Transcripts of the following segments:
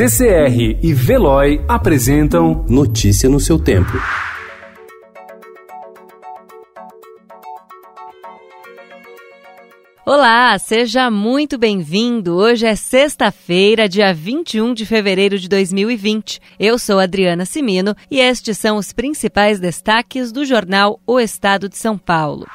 CCR e Veloy apresentam Notícia no seu tempo. Olá, seja muito bem-vindo. Hoje é sexta-feira, dia 21 de fevereiro de 2020. Eu sou Adriana Simino e estes são os principais destaques do jornal O Estado de São Paulo.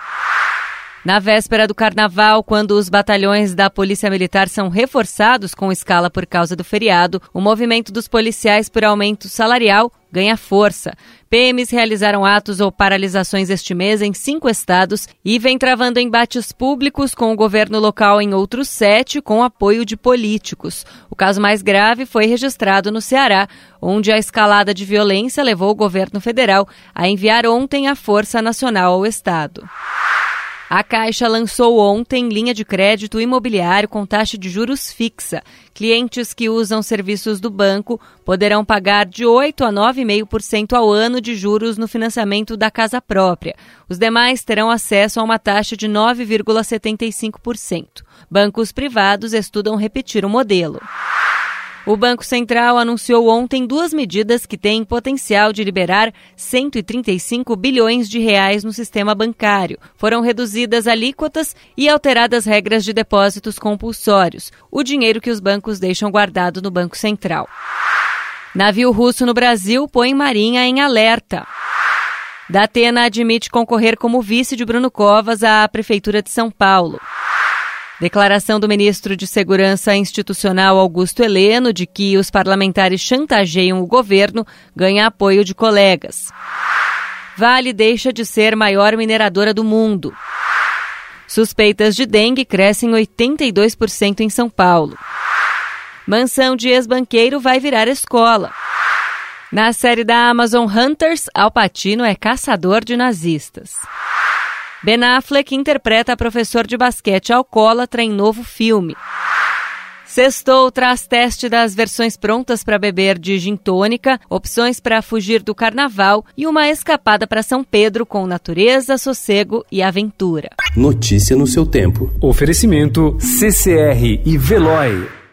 Na véspera do carnaval, quando os batalhões da Polícia Militar são reforçados com escala por causa do feriado, o movimento dos policiais por aumento salarial ganha força. PMs realizaram atos ou paralisações este mês em cinco estados e vem travando embates públicos com o governo local em outros sete, com apoio de políticos. O caso mais grave foi registrado no Ceará, onde a escalada de violência levou o governo federal a enviar ontem a Força Nacional ao estado. A Caixa lançou ontem linha de crédito imobiliário com taxa de juros fixa. Clientes que usam serviços do banco poderão pagar de 8 a 9,5% ao ano de juros no financiamento da casa própria. Os demais terão acesso a uma taxa de 9,75%. Bancos privados estudam repetir o modelo. O Banco Central anunciou ontem duas medidas que têm potencial de liberar 135 bilhões de reais no sistema bancário. Foram reduzidas alíquotas e alteradas regras de depósitos compulsórios, o dinheiro que os bancos deixam guardado no Banco Central. Navio russo no Brasil põe Marinha em alerta. Datena admite concorrer como vice de Bruno Covas à Prefeitura de São Paulo. Declaração do ministro de Segurança Institucional Augusto Heleno de que os parlamentares chantageiam o governo ganha apoio de colegas. Vale deixa de ser maior mineradora do mundo. Suspeitas de dengue crescem 82% em São Paulo. Mansão de ex-banqueiro vai virar escola. Na série da Amazon Hunters, Al Pacino é caçador de nazistas. Ben Affleck interpreta professor de basquete alcoólatra em novo filme. Sextou traz teste das versões prontas para beber de gin tônica, opções para fugir do carnaval e uma escapada para São Pedro com natureza, sossego e aventura. Notícia no seu tempo. Oferecimento CCR e Veloy.